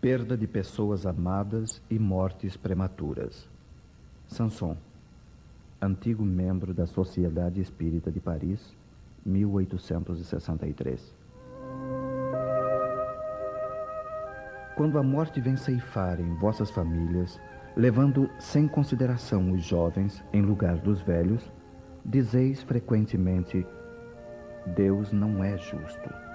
perda de pessoas amadas e mortes prematuras. Sanson, antigo membro da Sociedade Espírita de Paris, 1863. Quando a morte vem ceifar em vossas famílias, levando sem consideração os jovens em lugar dos velhos, dizeis frequentemente: Deus não é justo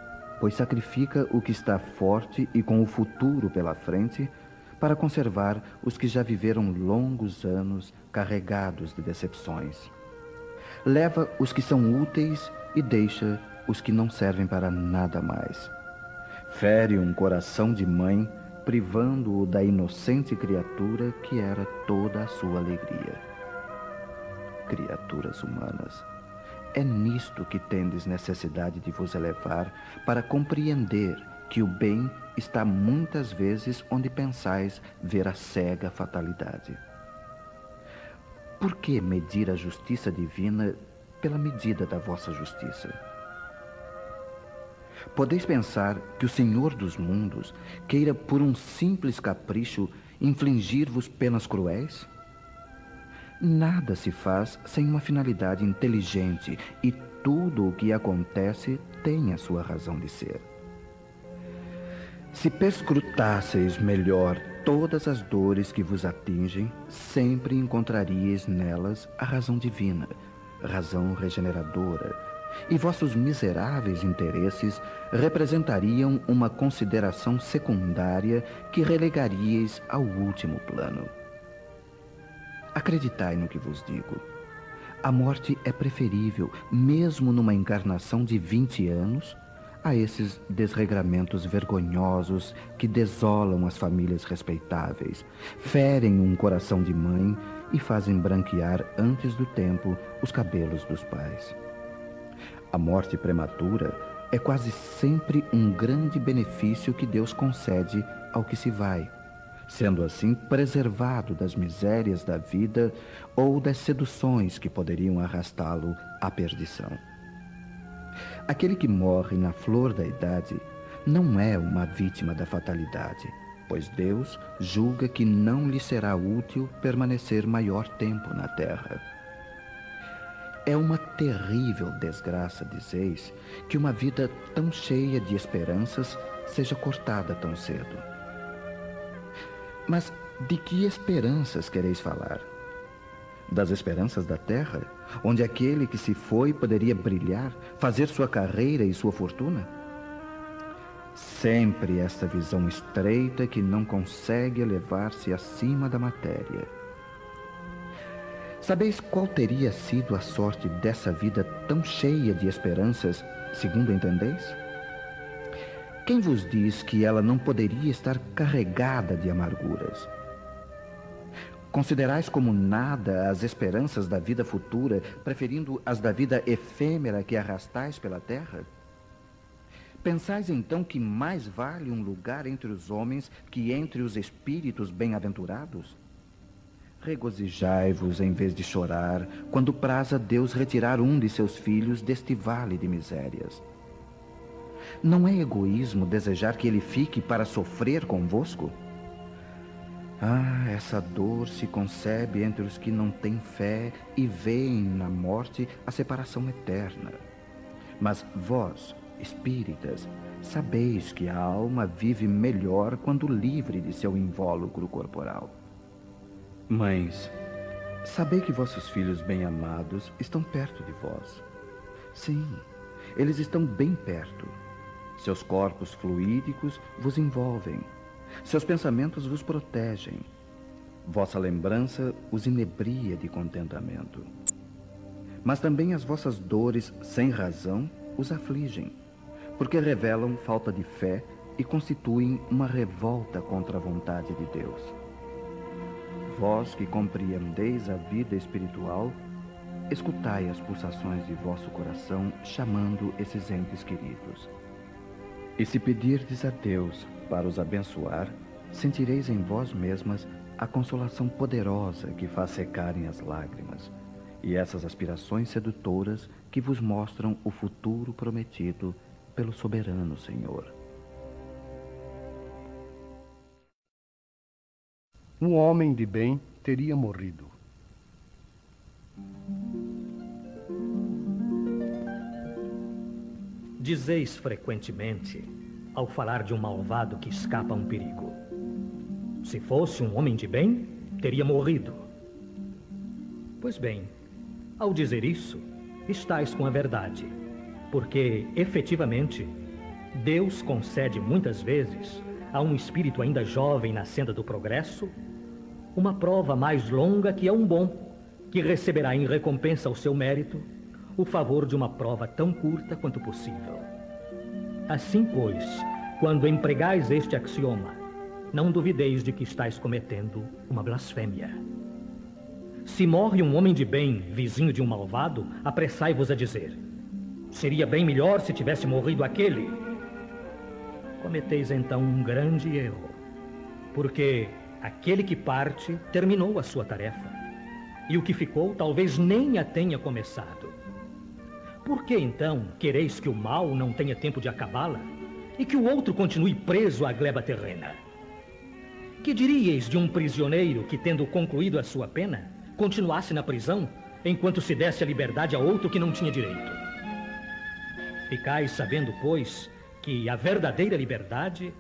pois sacrifica o que está forte e com o futuro pela frente, para conservar os que já viveram longos anos carregados de decepções. Leva os que são úteis e deixa os que não servem para nada mais. Fere um coração de mãe, privando-o da inocente criatura que era toda a sua alegria. Criaturas humanas é nisto que tendes necessidade de vos elevar para compreender que o bem está muitas vezes onde pensais ver a cega fatalidade. Por que medir a justiça divina pela medida da vossa justiça? Podeis pensar que o Senhor dos mundos queira, por um simples capricho, infligir-vos penas cruéis? Nada se faz sem uma finalidade inteligente e tudo o que acontece tem a sua razão de ser. Se perscrutasseis melhor todas as dores que vos atingem, sempre encontraríeis nelas a razão divina, razão regeneradora, e vossos miseráveis interesses representariam uma consideração secundária que relegaríeis ao último plano. Acreditai no que vos digo. A morte é preferível, mesmo numa encarnação de 20 anos, a esses desregramentos vergonhosos que desolam as famílias respeitáveis, ferem um coração de mãe e fazem branquear antes do tempo os cabelos dos pais. A morte prematura é quase sempre um grande benefício que Deus concede ao que se vai sendo assim preservado das misérias da vida ou das seduções que poderiam arrastá-lo à perdição. Aquele que morre na flor da idade não é uma vítima da fatalidade, pois Deus julga que não lhe será útil permanecer maior tempo na terra. É uma terrível desgraça, dizeis, que uma vida tão cheia de esperanças seja cortada tão cedo. Mas de que esperanças quereis falar? Das esperanças da terra, onde aquele que se foi poderia brilhar, fazer sua carreira e sua fortuna? Sempre esta visão estreita que não consegue elevar-se acima da matéria. Sabeis qual teria sido a sorte dessa vida tão cheia de esperanças, segundo entendeis? Quem vos diz que ela não poderia estar carregada de amarguras? Considerais como nada as esperanças da vida futura, preferindo as da vida efêmera que arrastais pela terra? Pensais então que mais vale um lugar entre os homens que entre os espíritos bem-aventurados? Regozijai-vos em vez de chorar, quando praza Deus retirar um de seus filhos deste vale de misérias. Não é egoísmo desejar que ele fique para sofrer convosco? Ah, essa dor se concebe entre os que não têm fé e veem na morte a separação eterna. Mas vós, espíritas, sabeis que a alma vive melhor quando livre de seu invólucro corporal. Mães, sabei que vossos filhos bem-amados estão perto de vós. Sim, eles estão bem perto seus corpos fluídicos vos envolvem. Seus pensamentos vos protegem. Vossa lembrança os inebria de contentamento. Mas também as vossas dores, sem razão, os afligem, porque revelam falta de fé e constituem uma revolta contra a vontade de Deus. Vós que compreendeis a vida espiritual, escutai as pulsações de vosso coração chamando esses entes queridos. E se pedirdes a Deus para os abençoar, sentireis em vós mesmas a consolação poderosa que faz secarem as lágrimas, e essas aspirações sedutoras que vos mostram o futuro prometido pelo soberano Senhor. um homem de bem teria morrido. Dizeis frequentemente, ao falar de um malvado que escapa a um perigo: se fosse um homem de bem, teria morrido. Pois bem, ao dizer isso, estais com a verdade, porque, efetivamente, Deus concede muitas vezes a um espírito ainda jovem na senda do progresso uma prova mais longa que é um bom, que receberá em recompensa ao seu mérito o favor de uma prova tão curta quanto possível. Assim, pois, quando empregais este axioma, não duvideis de que estáis cometendo uma blasfêmia. Se morre um homem de bem, vizinho de um malvado, apressai-vos a dizer: seria bem melhor se tivesse morrido aquele. Cometeis então um grande erro, porque aquele que parte terminou a sua tarefa, e o que ficou talvez nem a tenha começado. Por que então quereis que o mal não tenha tempo de acabá-la e que o outro continue preso à gleba terrena? Que diríeis de um prisioneiro que, tendo concluído a sua pena, continuasse na prisão enquanto se desse a liberdade a outro que não tinha direito? Ficais sabendo, pois, que a verdadeira liberdade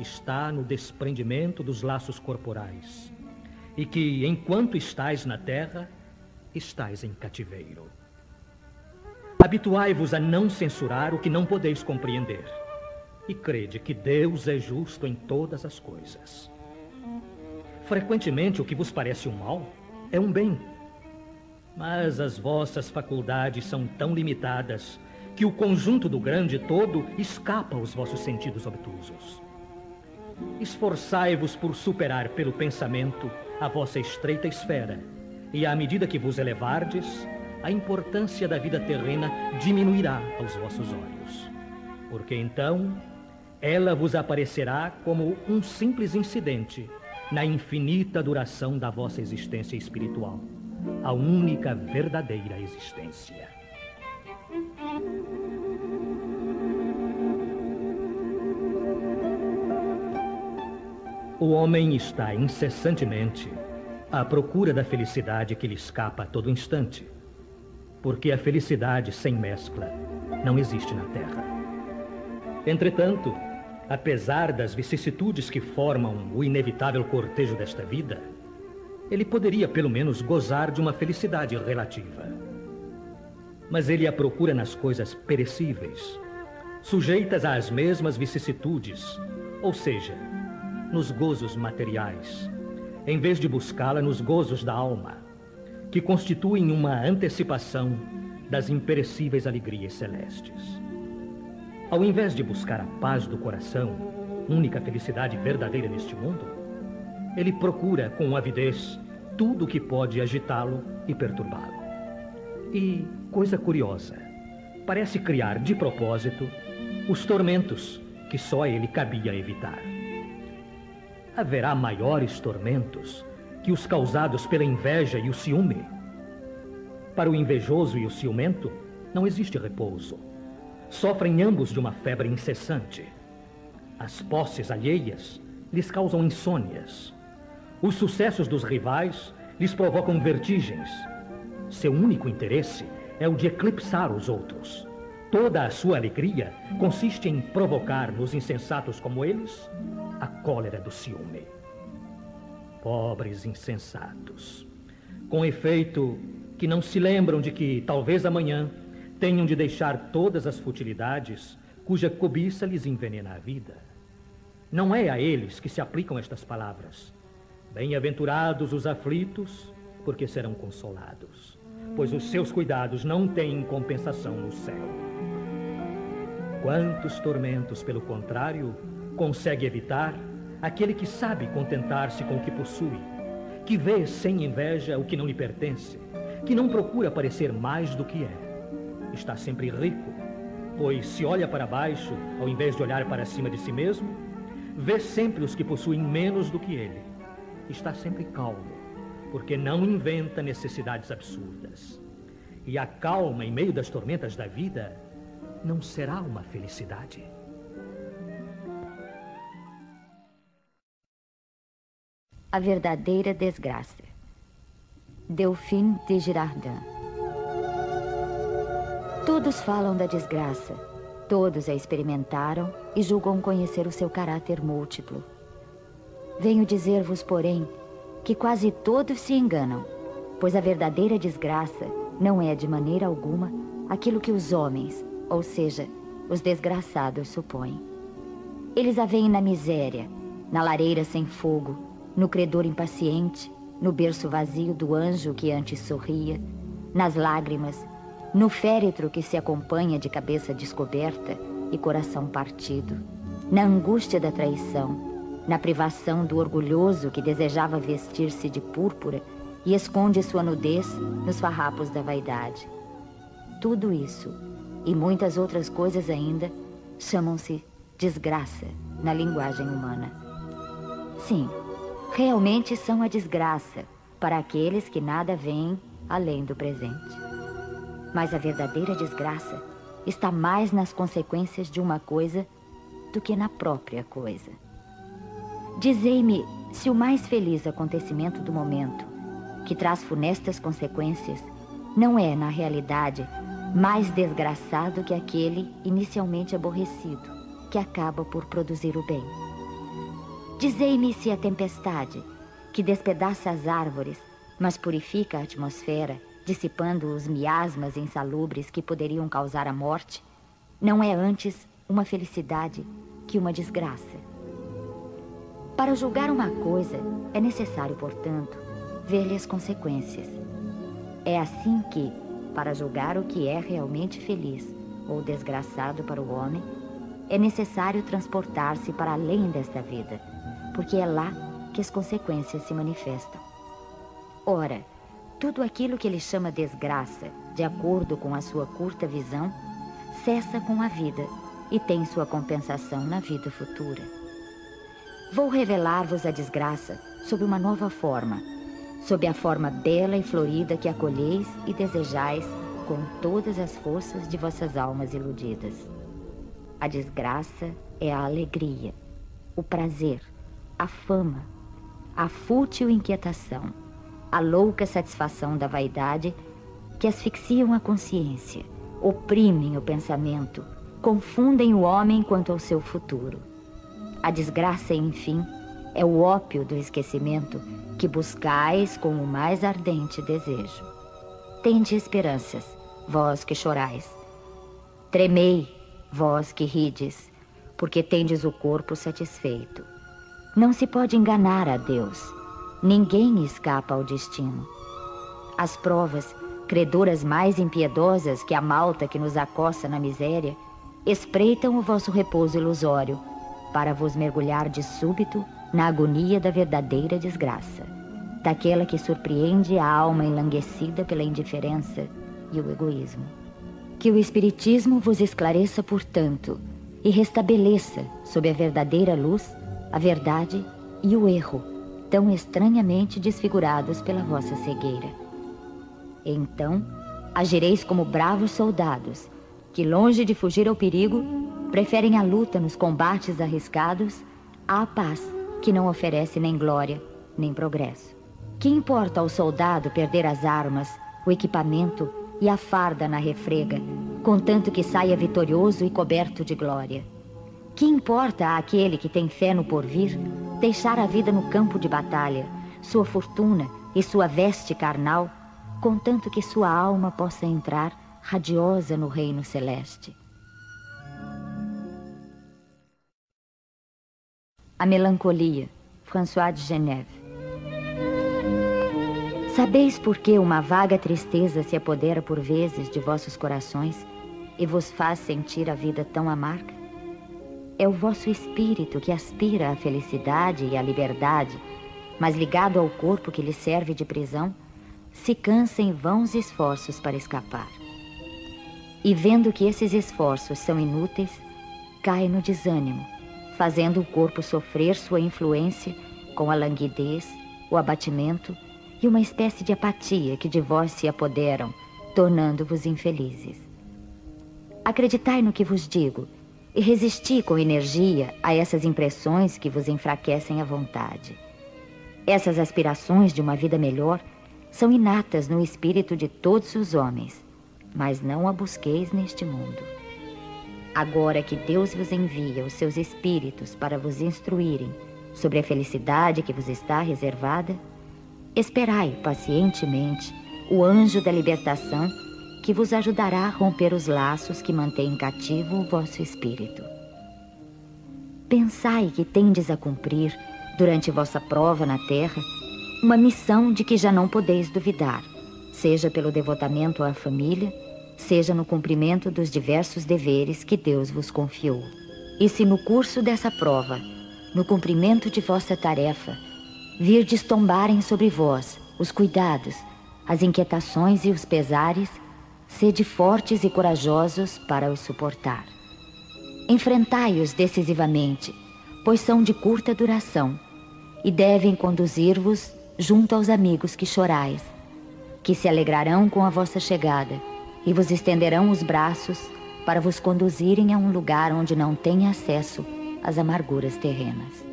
está no desprendimento dos laços corporais e que, enquanto estais na terra, estais em cativeiro. Habituai-vos a não censurar o que não podeis compreender. E crede que Deus é justo em todas as coisas. Frequentemente o que vos parece um mal é um bem. Mas as vossas faculdades são tão limitadas que o conjunto do grande todo escapa aos vossos sentidos obtusos. Esforçai-vos por superar pelo pensamento a vossa estreita esfera, e à medida que vos elevardes, a importância da vida terrena diminuirá aos vossos olhos. Porque então ela vos aparecerá como um simples incidente na infinita duração da vossa existência espiritual, a única verdadeira existência. O homem está incessantemente à procura da felicidade que lhe escapa a todo instante porque a felicidade sem mescla não existe na Terra. Entretanto, apesar das vicissitudes que formam o inevitável cortejo desta vida, ele poderia pelo menos gozar de uma felicidade relativa. Mas ele a procura nas coisas perecíveis, sujeitas às mesmas vicissitudes, ou seja, nos gozos materiais, em vez de buscá-la nos gozos da alma que constituem uma antecipação das imperecíveis alegrias celestes. Ao invés de buscar a paz do coração, única felicidade verdadeira neste mundo, ele procura com avidez tudo o que pode agitá-lo e perturbá-lo. E, coisa curiosa, parece criar de propósito os tormentos que só ele cabia evitar. Haverá maiores tormentos que os causados pela inveja e o ciúme. Para o invejoso e o ciumento, não existe repouso. Sofrem ambos de uma febre incessante. As posses alheias lhes causam insônias. Os sucessos dos rivais lhes provocam vertigens. Seu único interesse é o de eclipsar os outros. Toda a sua alegria consiste em provocar nos insensatos como eles a cólera do ciúme pobres insensatos. Com efeito, que não se lembram de que, talvez amanhã, tenham de deixar todas as futilidades cuja cobiça lhes envenena a vida. Não é a eles que se aplicam estas palavras. Bem-aventurados os aflitos, porque serão consolados, pois os seus cuidados não têm compensação no céu. Quantos tormentos, pelo contrário, consegue evitar aquele que sabe contentar-se com o que possui, que vê sem inveja o que não lhe pertence, que não procura parecer mais do que é. Está sempre rico, pois se olha para baixo ao invés de olhar para cima de si mesmo, vê sempre os que possuem menos do que ele. Está sempre calmo, porque não inventa necessidades absurdas. E a calma em meio das tormentas da vida não será uma felicidade. A verdadeira desgraça. Delphine de Girardin. Todos falam da desgraça. Todos a experimentaram e julgam conhecer o seu caráter múltiplo. Venho dizer-vos, porém, que quase todos se enganam, pois a verdadeira desgraça não é de maneira alguma aquilo que os homens, ou seja, os desgraçados, supõem. Eles a veem na miséria, na lareira sem fogo, no credor impaciente, no berço vazio do anjo que antes sorria, nas lágrimas, no féretro que se acompanha de cabeça descoberta e coração partido, na angústia da traição, na privação do orgulhoso que desejava vestir-se de púrpura e esconde sua nudez nos farrapos da vaidade. Tudo isso e muitas outras coisas ainda chamam-se desgraça na linguagem humana. Sim, realmente são a desgraça para aqueles que nada veem além do presente. Mas a verdadeira desgraça está mais nas consequências de uma coisa do que na própria coisa. Dizei-me se o mais feliz acontecimento do momento, que traz funestas consequências, não é, na realidade, mais desgraçado que aquele inicialmente aborrecido, que acaba por produzir o bem. Dizei-me se a tempestade, que despedaça as árvores, mas purifica a atmosfera, dissipando os miasmas insalubres que poderiam causar a morte, não é antes uma felicidade que uma desgraça. Para julgar uma coisa, é necessário, portanto, ver-lhe as consequências. É assim que, para julgar o que é realmente feliz ou desgraçado para o homem, é necessário transportar-se para além desta vida porque é lá que as consequências se manifestam. Ora, tudo aquilo que ele chama desgraça, de acordo com a sua curta visão, cessa com a vida e tem sua compensação na vida futura. Vou revelar-vos a desgraça sob uma nova forma, sob a forma bela e florida que acolheis e desejais com todas as forças de vossas almas iludidas. A desgraça é a alegria, o prazer, a fama, a fútil inquietação, a louca satisfação da vaidade que asfixiam a consciência, oprimem o pensamento, confundem o homem quanto ao seu futuro. A desgraça, enfim, é o ópio do esquecimento que buscais com o mais ardente desejo. Tende esperanças, vós que chorais. Tremei, vós que rides, porque tendes o corpo satisfeito. Não se pode enganar a Deus. Ninguém escapa ao destino. As provas, credoras mais impiedosas que a malta que nos acossa na miséria, espreitam o vosso repouso ilusório, para vos mergulhar de súbito na agonia da verdadeira desgraça, daquela que surpreende a alma enlanguecida pela indiferença e o egoísmo. Que o Espiritismo vos esclareça, portanto, e restabeleça, sob a verdadeira luz, a verdade e o erro, tão estranhamente desfigurados pela vossa cegueira. Então, agireis como bravos soldados, que, longe de fugir ao perigo, preferem a luta nos combates arriscados à paz, que não oferece nem glória, nem progresso. Que importa ao soldado perder as armas, o equipamento e a farda na refrega, contanto que saia vitorioso e coberto de glória? Que importa àquele que tem fé no porvir deixar a vida no campo de batalha, sua fortuna e sua veste carnal, contanto que sua alma possa entrar radiosa no reino celeste? A melancolia, François de Genève. Sabeis por que uma vaga tristeza se apodera por vezes de vossos corações e vos faz sentir a vida tão amarga? É o vosso espírito que aspira à felicidade e à liberdade, mas ligado ao corpo que lhe serve de prisão, se cansa em vãos esforços para escapar. E vendo que esses esforços são inúteis, cai no desânimo, fazendo o corpo sofrer sua influência com a languidez, o abatimento e uma espécie de apatia que de vós se apoderam, tornando-vos infelizes. Acreditai no que vos digo e resisti com energia a essas impressões que vos enfraquecem a vontade. Essas aspirações de uma vida melhor são inatas no espírito de todos os homens, mas não a busqueis neste mundo. Agora que Deus vos envia os seus espíritos para vos instruírem sobre a felicidade que vos está reservada, esperai pacientemente o anjo da libertação que vos ajudará a romper os laços que mantêm cativo o vosso espírito. Pensai que tendes a cumprir, durante vossa prova na terra, uma missão de que já não podeis duvidar, seja pelo devotamento à família, seja no cumprimento dos diversos deveres que Deus vos confiou. E se no curso dessa prova, no cumprimento de vossa tarefa, virdes tombarem sobre vós os cuidados, as inquietações e os pesares, sede fortes e corajosos para os suportar. Enfrentai-os decisivamente, pois são de curta duração e devem conduzir-vos junto aos amigos que chorais, que se alegrarão com a vossa chegada e vos estenderão os braços para vos conduzirem a um lugar onde não tem acesso às amarguras terrenas.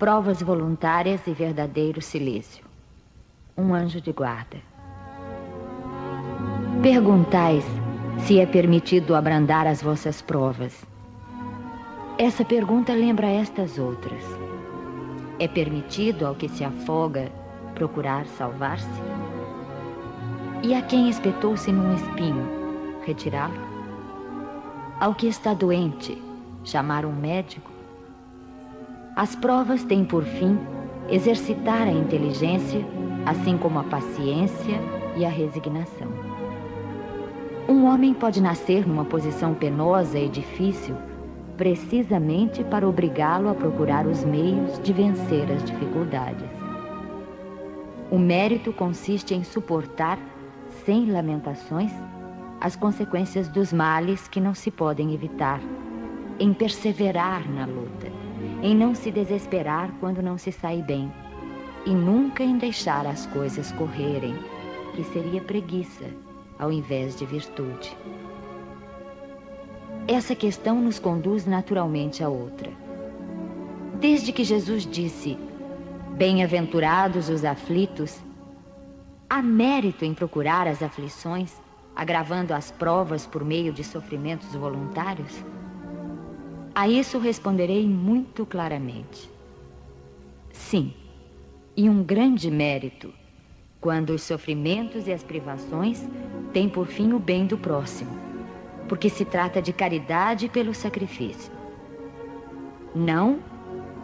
Provas voluntárias e verdadeiro silêncio. Um anjo de guarda. Perguntais se é permitido abrandar as vossas provas essa pergunta lembra estas outras. É permitido ao que se afoga procurar salvar-se? E a quem espetou-se num espinho, retirá-lo? Ao que está doente, chamar um médico? As provas têm por fim exercitar a inteligência, assim como a paciência e a resignação. Um homem pode nascer numa posição penosa e difícil precisamente para obrigá-lo a procurar os meios de vencer as dificuldades. O mérito consiste em suportar, sem lamentações, as consequências dos males que não se podem evitar, em perseverar na luta, em não se desesperar quando não se sai bem, e nunca em deixar as coisas correrem, que seria preguiça ao invés de virtude. Essa questão nos conduz naturalmente a outra. Desde que Jesus disse: Bem-aventurados os aflitos, há mérito em procurar as aflições, agravando as provas por meio de sofrimentos voluntários? A isso responderei muito claramente. Sim, e um grande mérito, quando os sofrimentos e as privações têm por fim o bem do próximo porque se trata de caridade pelo sacrifício. Não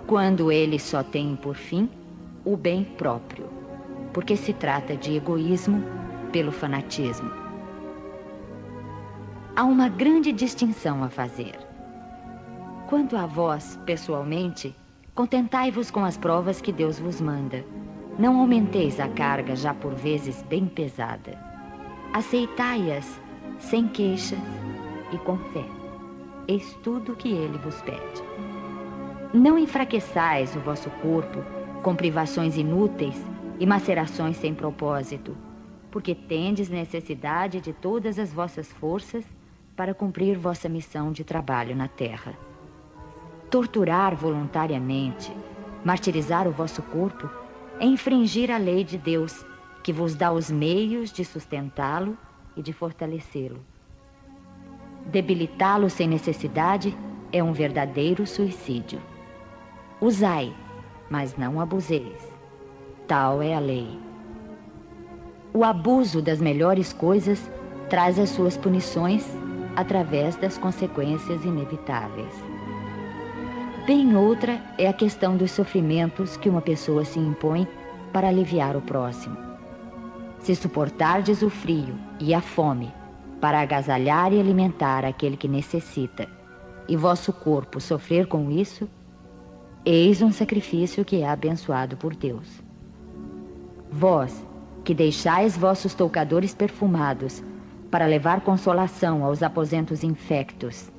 quando ele só tem por fim o bem próprio, porque se trata de egoísmo pelo fanatismo. Há uma grande distinção a fazer. Quanto a vós, pessoalmente, contentai-vos com as provas que Deus vos manda. Não aumenteis a carga já por vezes bem pesada. Aceitai-as sem queixas e com fé. Eis tudo o que ele vos pede. Não enfraqueçais o vosso corpo com privações inúteis e macerações sem propósito, porque tendes necessidade de todas as vossas forças para cumprir vossa missão de trabalho na terra. Torturar voluntariamente, martirizar o vosso corpo, é infringir a lei de Deus, que vos dá os meios de sustentá-lo e de fortalecê-lo. Debilitá-lo sem necessidade é um verdadeiro suicídio. Usai, mas não abuseis. Tal é a lei. O abuso das melhores coisas traz as suas punições através das consequências inevitáveis. Bem outra é a questão dos sofrimentos que uma pessoa se impõe para aliviar o próximo. Se suportardes o frio e a fome para agasalhar e alimentar aquele que necessita, e vosso corpo sofrer com isso, eis um sacrifício que é abençoado por Deus. Vós, que deixais vossos toucadores perfumados para levar consolação aos aposentos infectos,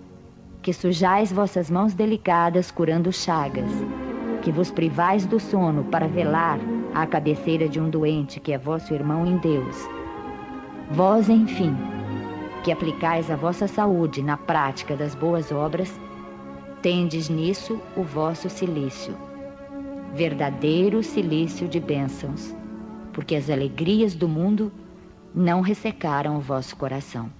que sujais vossas mãos delicadas curando chagas, que vos privais do sono para velar à cabeceira de um doente que é vosso irmão em Deus. Vós, enfim, que aplicais a vossa saúde na prática das boas obras, tendes nisso o vosso silício, verdadeiro silício de bênçãos, porque as alegrias do mundo não ressecaram o vosso coração.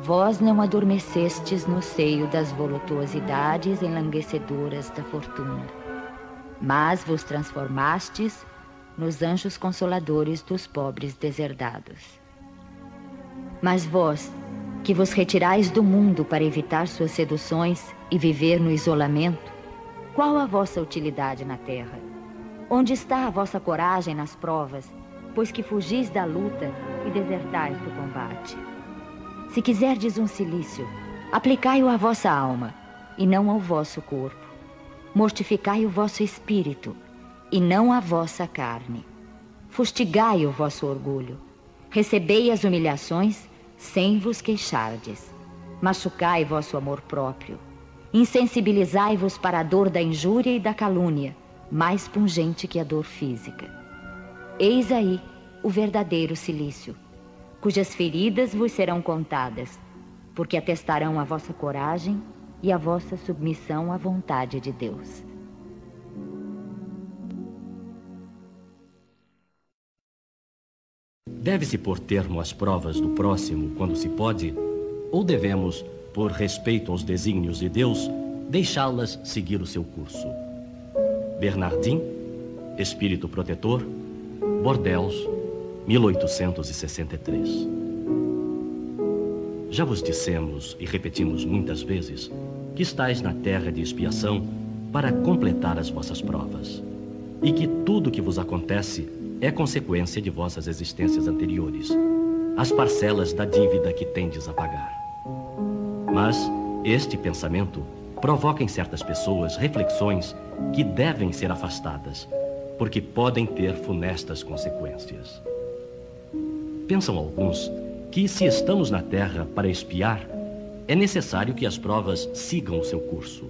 Vós não adormecestes no seio das voluptuosidades enlanguecedoras da fortuna, mas vos transformastes nos anjos consoladores dos pobres deserdados. Mas vós, que vos retirais do mundo para evitar suas seduções e viver no isolamento, qual a vossa utilidade na terra? Onde está a vossa coragem nas provas, pois que fugis da luta e desertais do combate? Se quiserdes um silício, aplicai-o à vossa alma, e não ao vosso corpo. Mortificai o vosso espírito, e não a vossa carne. Fustigai o vosso orgulho. Recebei as humilhações, sem vos queixardes. Machucai vosso amor próprio. Insensibilizai-vos para a dor da injúria e da calúnia, mais pungente que a dor física. Eis aí o verdadeiro silício cujas feridas vos serão contadas, porque atestarão a vossa coragem e a vossa submissão à vontade de Deus. Deve-se pôr termo às provas do próximo quando se pode, ou devemos, por respeito aos desígnios de Deus, deixá-las seguir o seu curso? Bernardim, Espírito Protetor, Bordeaux, 1863. Já vos dissemos e repetimos muitas vezes que estáis na terra de expiação para completar as vossas provas e que tudo que vos acontece é consequência de vossas existências anteriores, as parcelas da dívida que tendes a pagar. Mas este pensamento provoca em certas pessoas reflexões que devem ser afastadas, porque podem ter funestas consequências. Pensam alguns que, se estamos na Terra para espiar, é necessário que as provas sigam o seu curso.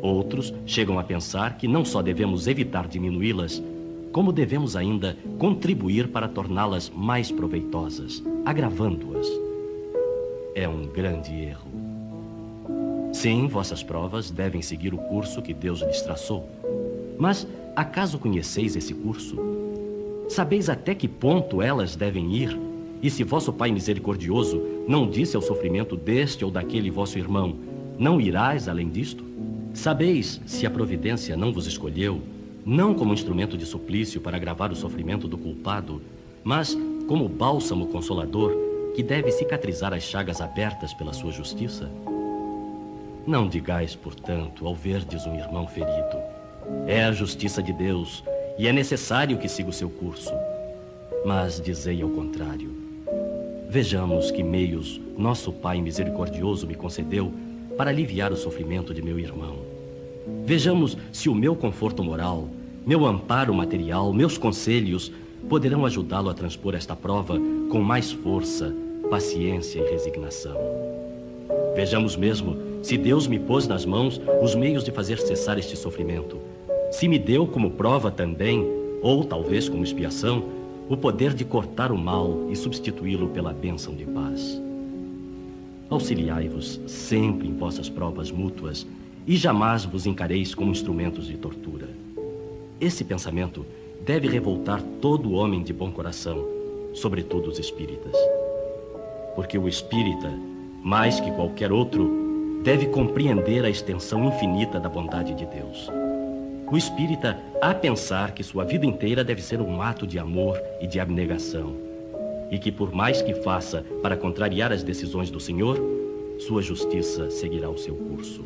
Outros chegam a pensar que não só devemos evitar diminuí-las, como devemos ainda contribuir para torná-las mais proveitosas, agravando-as. É um grande erro. Sim, vossas provas devem seguir o curso que Deus lhes traçou. Mas acaso conheceis esse curso? Sabeis até que ponto elas devem ir? E se vosso Pai misericordioso não disse ao sofrimento deste ou daquele vosso irmão, não irás além disto? Sabeis se a providência não vos escolheu, não como instrumento de suplício para agravar o sofrimento do culpado, mas como bálsamo consolador que deve cicatrizar as chagas abertas pela sua justiça? Não digais, portanto, ao verdes um irmão ferido: é a justiça de Deus e é necessário que siga o seu curso. Mas dizei ao contrário. Vejamos que meios nosso Pai misericordioso me concedeu para aliviar o sofrimento de meu irmão. Vejamos se o meu conforto moral, meu amparo material, meus conselhos poderão ajudá-lo a transpor esta prova com mais força, paciência e resignação. Vejamos mesmo se Deus me pôs nas mãos os meios de fazer cessar este sofrimento se me deu como prova também, ou talvez como expiação, o poder de cortar o mal e substituí-lo pela bênção de paz. Auxiliai-vos sempre em vossas provas mútuas e jamais vos encareis como instrumentos de tortura. Esse pensamento deve revoltar todo homem de bom coração, sobretudo os espíritas. Porque o espírita, mais que qualquer outro, deve compreender a extensão infinita da bondade de Deus o espírita a pensar que sua vida inteira deve ser um ato de amor e de abnegação, e que por mais que faça para contrariar as decisões do Senhor, sua justiça seguirá o seu curso.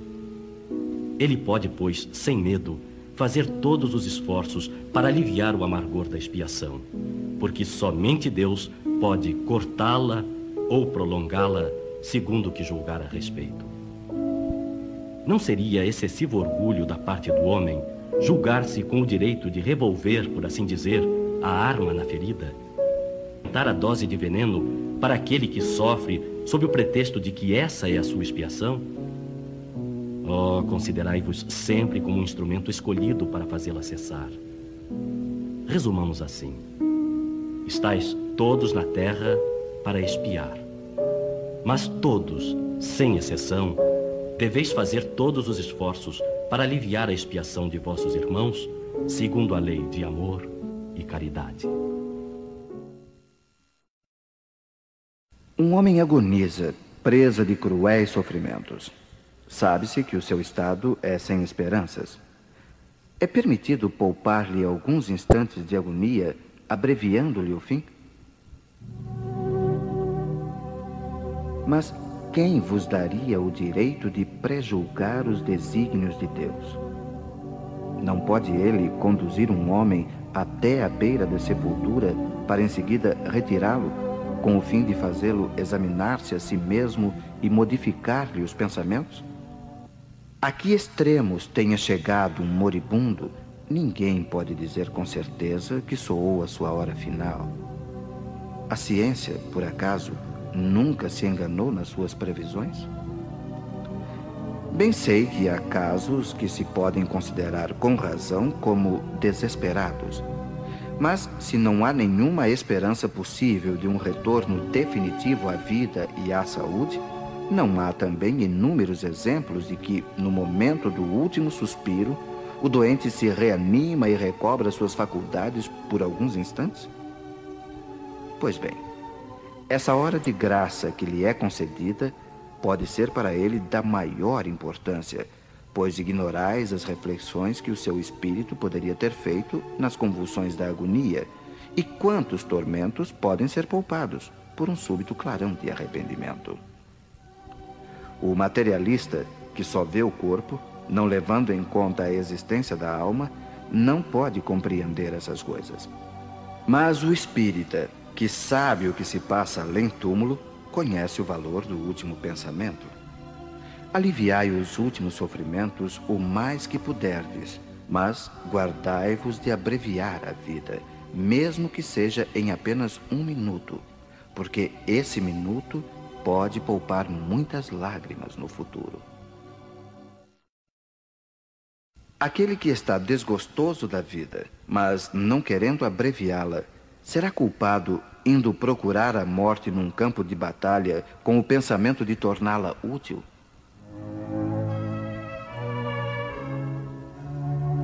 Ele pode, pois, sem medo, fazer todos os esforços para aliviar o amargor da expiação, porque somente Deus pode cortá-la ou prolongá-la segundo o que julgar a respeito. Não seria excessivo orgulho da parte do homem julgar-se com o direito de revolver, por assim dizer, a arma na ferida, dar a dose de veneno para aquele que sofre sob o pretexto de que essa é a sua expiação? Oh, considerai-vos sempre como um instrumento escolhido para fazê-la cessar. Resumamos assim: estáis todos na terra para espiar, mas todos, sem exceção, deveis fazer todos os esforços para aliviar a expiação de vossos irmãos, segundo a lei de amor e caridade. Um homem agoniza, presa de cruéis sofrimentos. Sabe-se que o seu estado é sem esperanças. É permitido poupar-lhe alguns instantes de agonia, abreviando-lhe o fim? Mas quem vos daria o direito de prejulgar os desígnios de Deus? Não pode ele conduzir um homem até a beira da sepultura para em seguida retirá-lo, com o fim de fazê-lo examinar-se a si mesmo e modificar-lhe os pensamentos? A que extremos tenha chegado um moribundo, ninguém pode dizer com certeza que soou a sua hora final. A ciência, por acaso, nunca se enganou nas suas previsões? Bem sei que há casos que se podem considerar com razão como desesperados. Mas se não há nenhuma esperança possível de um retorno definitivo à vida e à saúde, não há também inúmeros exemplos de que, no momento do último suspiro, o doente se reanima e recobra suas faculdades por alguns instantes? Pois bem, essa hora de graça que lhe é concedida pode ser para ele da maior importância, pois ignorais as reflexões que o seu espírito poderia ter feito nas convulsões da agonia e quantos tormentos podem ser poupados por um súbito clarão de arrependimento. O materialista, que só vê o corpo, não levando em conta a existência da alma, não pode compreender essas coisas. Mas o espírita, que sabe o que se passa além túmulo, conhece o valor do último pensamento. Aliviai os últimos sofrimentos o mais que puderdes, mas guardai-vos de abreviar a vida, mesmo que seja em apenas um minuto, porque esse minuto pode poupar muitas lágrimas no futuro. Aquele que está desgostoso da vida, mas não querendo abreviá-la, Será culpado indo procurar a morte num campo de batalha com o pensamento de torná-la útil?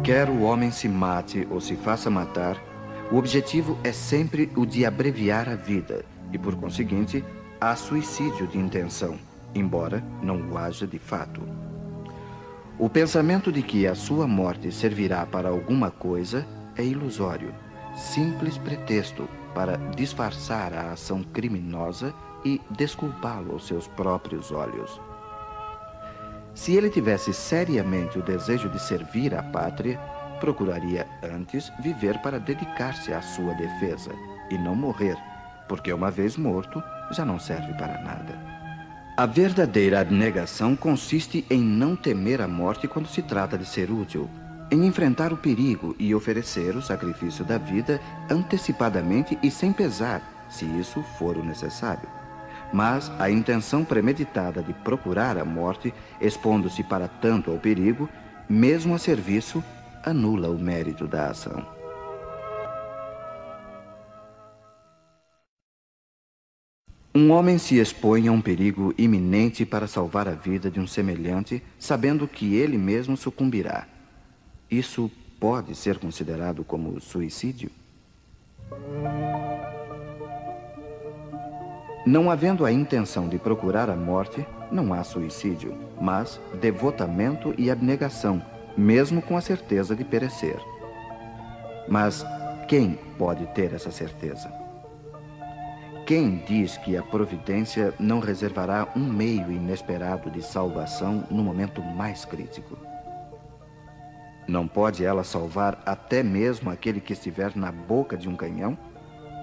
Quer o homem se mate ou se faça matar, o objetivo é sempre o de abreviar a vida e, por conseguinte, há suicídio de intenção, embora não o haja de fato. O pensamento de que a sua morte servirá para alguma coisa é ilusório simples pretexto para disfarçar a ação criminosa e desculpá-lo aos seus próprios olhos. Se ele tivesse seriamente o desejo de servir à pátria, procuraria antes viver para dedicar-se à sua defesa e não morrer, porque uma vez morto já não serve para nada. A verdadeira abnegação consiste em não temer a morte quando se trata de ser útil em enfrentar o perigo e oferecer o sacrifício da vida antecipadamente e sem pesar, se isso for o necessário. Mas a intenção premeditada de procurar a morte, expondo-se para tanto ao perigo, mesmo a serviço, anula o mérito da ação. Um homem se expõe a um perigo iminente para salvar a vida de um semelhante, sabendo que ele mesmo sucumbirá. Isso pode ser considerado como suicídio? Não havendo a intenção de procurar a morte, não há suicídio, mas devotamento e abnegação, mesmo com a certeza de perecer. Mas quem pode ter essa certeza? Quem diz que a providência não reservará um meio inesperado de salvação no momento mais crítico? Não pode ela salvar até mesmo aquele que estiver na boca de um canhão?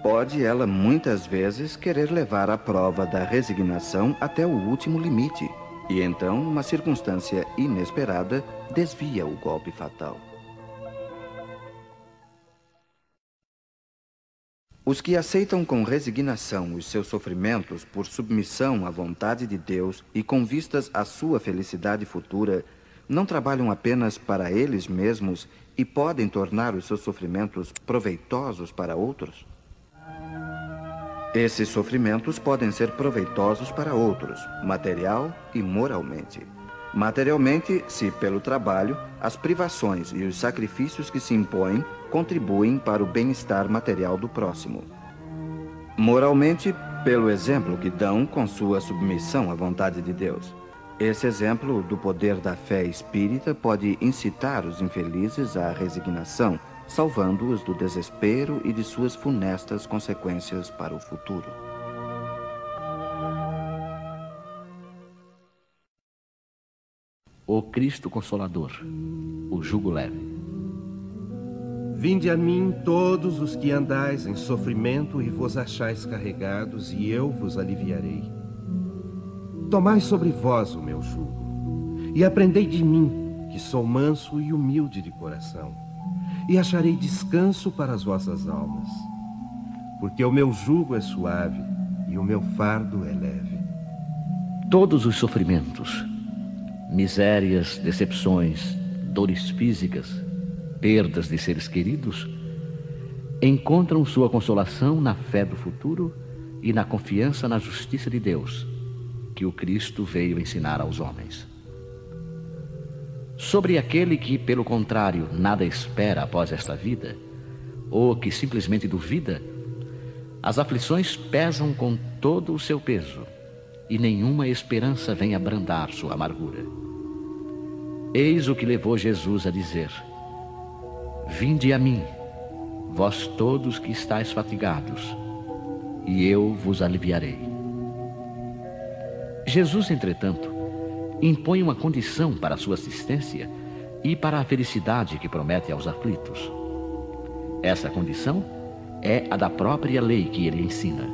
Pode ela muitas vezes querer levar a prova da resignação até o último limite, e então uma circunstância inesperada desvia o golpe fatal. Os que aceitam com resignação os seus sofrimentos por submissão à vontade de Deus e com vistas à sua felicidade futura não trabalham apenas para eles mesmos e podem tornar os seus sofrimentos proveitosos para outros? Esses sofrimentos podem ser proveitosos para outros, material e moralmente. Materialmente, se pelo trabalho, as privações e os sacrifícios que se impõem contribuem para o bem-estar material do próximo. Moralmente, pelo exemplo que dão com sua submissão à vontade de Deus. Esse exemplo do poder da fé espírita pode incitar os infelizes à resignação, salvando-os do desespero e de suas funestas consequências para o futuro. O Cristo Consolador, o jugo leve. Vinde a mim todos os que andais em sofrimento e vos achais carregados, e eu vos aliviarei. Tomai sobre vós o meu jugo, e aprendei de mim, que sou manso e humilde de coração, e acharei descanso para as vossas almas. Porque o meu jugo é suave e o meu fardo é leve. Todos os sofrimentos, misérias, decepções, dores físicas, perdas de seres queridos, encontram sua consolação na fé do futuro e na confiança na justiça de Deus, que o Cristo veio ensinar aos homens. Sobre aquele que, pelo contrário, nada espera após esta vida, ou que simplesmente duvida, as aflições pesam com todo o seu peso e nenhuma esperança vem abrandar sua amargura. Eis o que levou Jesus a dizer: Vinde a mim, vós todos que estáis fatigados, e eu vos aliviarei. Jesus, entretanto, impõe uma condição para a sua assistência e para a felicidade que promete aos aflitos. Essa condição é a da própria lei que ele ensina.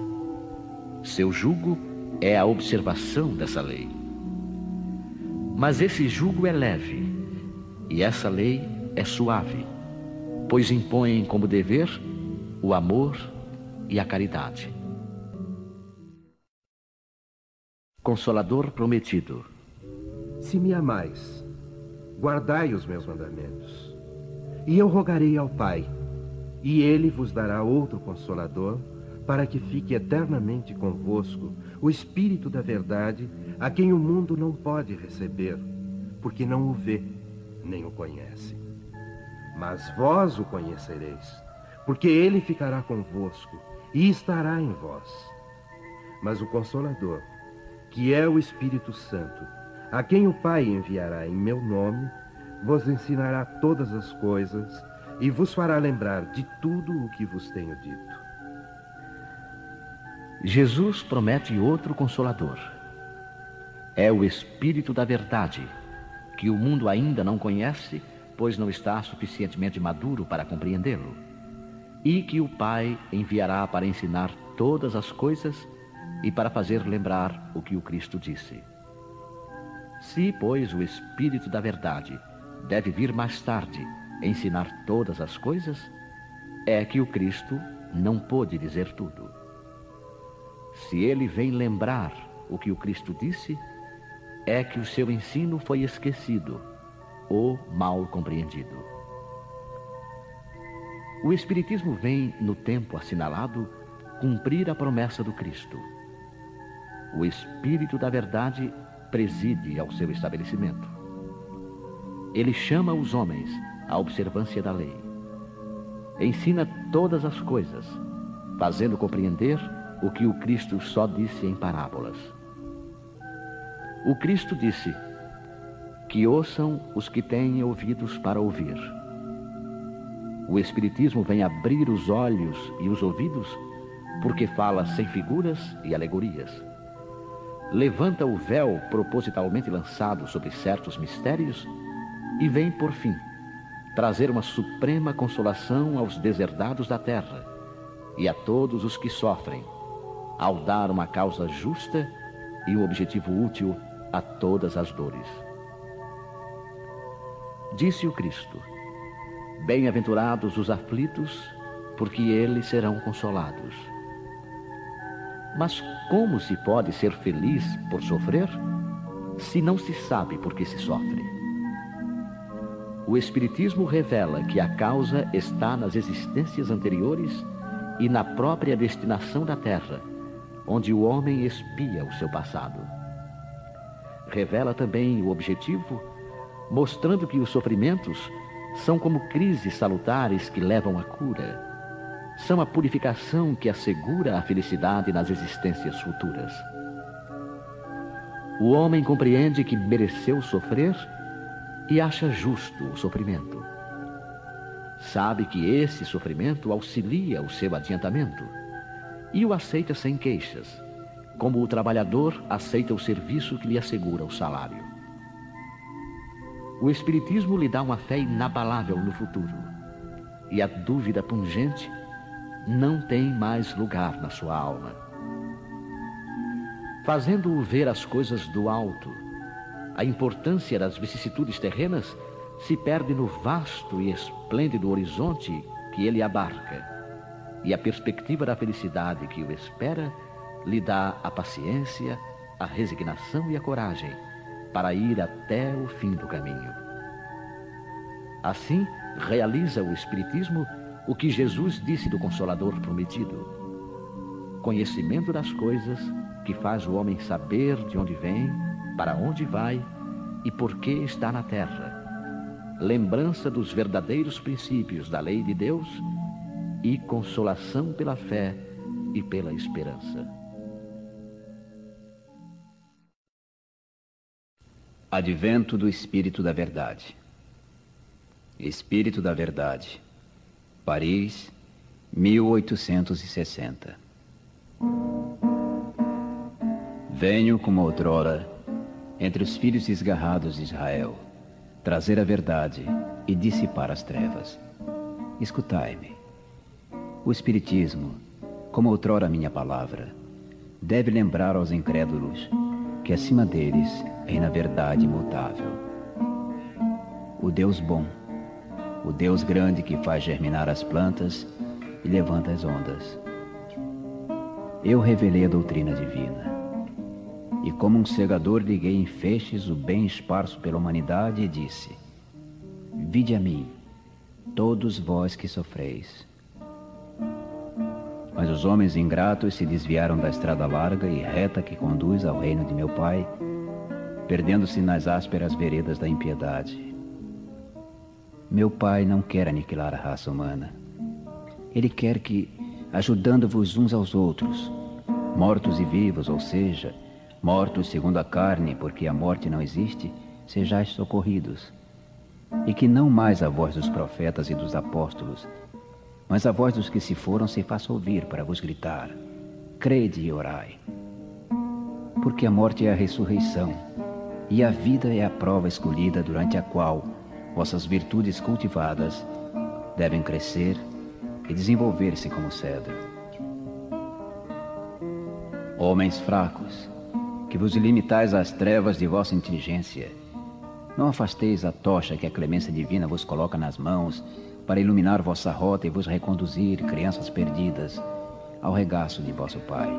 Seu jugo é a observação dessa lei. Mas esse jugo é leve e essa lei é suave, pois impõem como dever o amor e a caridade. Consolador prometido. Se me amais, guardai os meus mandamentos. E eu rogarei ao Pai, e ele vos dará outro consolador para que fique eternamente convosco o Espírito da Verdade, a quem o mundo não pode receber, porque não o vê, nem o conhece. Mas vós o conhecereis, porque ele ficará convosco e estará em vós. Mas o Consolador, que é o Espírito Santo, a quem o Pai enviará em meu nome, vos ensinará todas as coisas e vos fará lembrar de tudo o que vos tenho dito. Jesus promete outro consolador. É o Espírito da Verdade, que o mundo ainda não conhece, pois não está suficientemente maduro para compreendê-lo, e que o Pai enviará para ensinar todas as coisas e para fazer lembrar o que o Cristo disse. Se, pois, o Espírito da Verdade deve vir mais tarde ensinar todas as coisas, é que o Cristo não pôde dizer tudo. Se ele vem lembrar o que o Cristo disse, é que o seu ensino foi esquecido ou mal compreendido. O Espiritismo vem, no tempo assinalado, cumprir a promessa do Cristo. O Espírito da Verdade preside ao seu estabelecimento. Ele chama os homens à observância da lei. Ensina todas as coisas, fazendo compreender o que o Cristo só disse em parábolas. O Cristo disse: Que ouçam os que têm ouvidos para ouvir. O Espiritismo vem abrir os olhos e os ouvidos, porque fala sem figuras e alegorias. Levanta o véu propositalmente lançado sobre certos mistérios e vem, por fim, trazer uma suprema consolação aos deserdados da terra e a todos os que sofrem ao dar uma causa justa e um objetivo útil a todas as dores. Disse o Cristo: Bem-aventurados os aflitos, porque eles serão consolados. Mas como se pode ser feliz por sofrer, se não se sabe por que se sofre? O Espiritismo revela que a causa está nas existências anteriores e na própria destinação da Terra onde o homem espia o seu passado. revela também o objetivo, mostrando que os sofrimentos são como crises salutares que levam à cura. São a purificação que assegura a felicidade nas existências futuras. O homem compreende que mereceu sofrer e acha justo o sofrimento. Sabe que esse sofrimento auxilia o seu adiantamento e o aceita sem queixas, como o trabalhador aceita o serviço que lhe assegura o salário. O Espiritismo lhe dá uma fé inabalável no futuro e a dúvida pungente não tem mais lugar na sua alma. Fazendo-o ver as coisas do alto, a importância das vicissitudes terrenas se perde no vasto e esplêndido horizonte que ele abarca, e a perspectiva da felicidade que o espera lhe dá a paciência, a resignação e a coragem para ir até o fim do caminho. Assim, realiza o Espiritismo o que Jesus disse do Consolador prometido: conhecimento das coisas que faz o homem saber de onde vem, para onde vai e por que está na terra lembrança dos verdadeiros princípios da lei de Deus e consolação pela fé e pela esperança. Advento do Espírito da Verdade. Espírito da Verdade. Paris, 1860. Venho como outrora entre os filhos esgarrados de Israel trazer a verdade e dissipar as trevas. Escutai-me. O Espiritismo, como outrora minha palavra, deve lembrar aos incrédulos que acima deles é na verdade imutável. O Deus bom, o Deus grande que faz germinar as plantas e levanta as ondas. Eu revelei a doutrina divina e como um segador liguei em feixes o bem esparso pela humanidade e disse: Vide a mim, todos vós que sofreis. Mas os homens ingratos se desviaram da estrada larga e reta que conduz ao reino de meu Pai, perdendo-se nas ásperas veredas da impiedade. Meu Pai não quer aniquilar a raça humana. Ele quer que, ajudando-vos uns aos outros, mortos e vivos, ou seja, mortos segundo a carne, porque a morte não existe, sejais socorridos. E que não mais a voz dos profetas e dos apóstolos, mas a voz dos que se foram se faça ouvir para vos gritar: Crede e orai. Porque a morte é a ressurreição, e a vida é a prova escolhida durante a qual vossas virtudes cultivadas devem crescer e desenvolver-se como cedro. Homens fracos, que vos limitais às trevas de vossa inteligência. Não afasteis a tocha que a clemência divina vos coloca nas mãos para iluminar vossa rota e vos reconduzir, crianças perdidas, ao regaço de vosso Pai.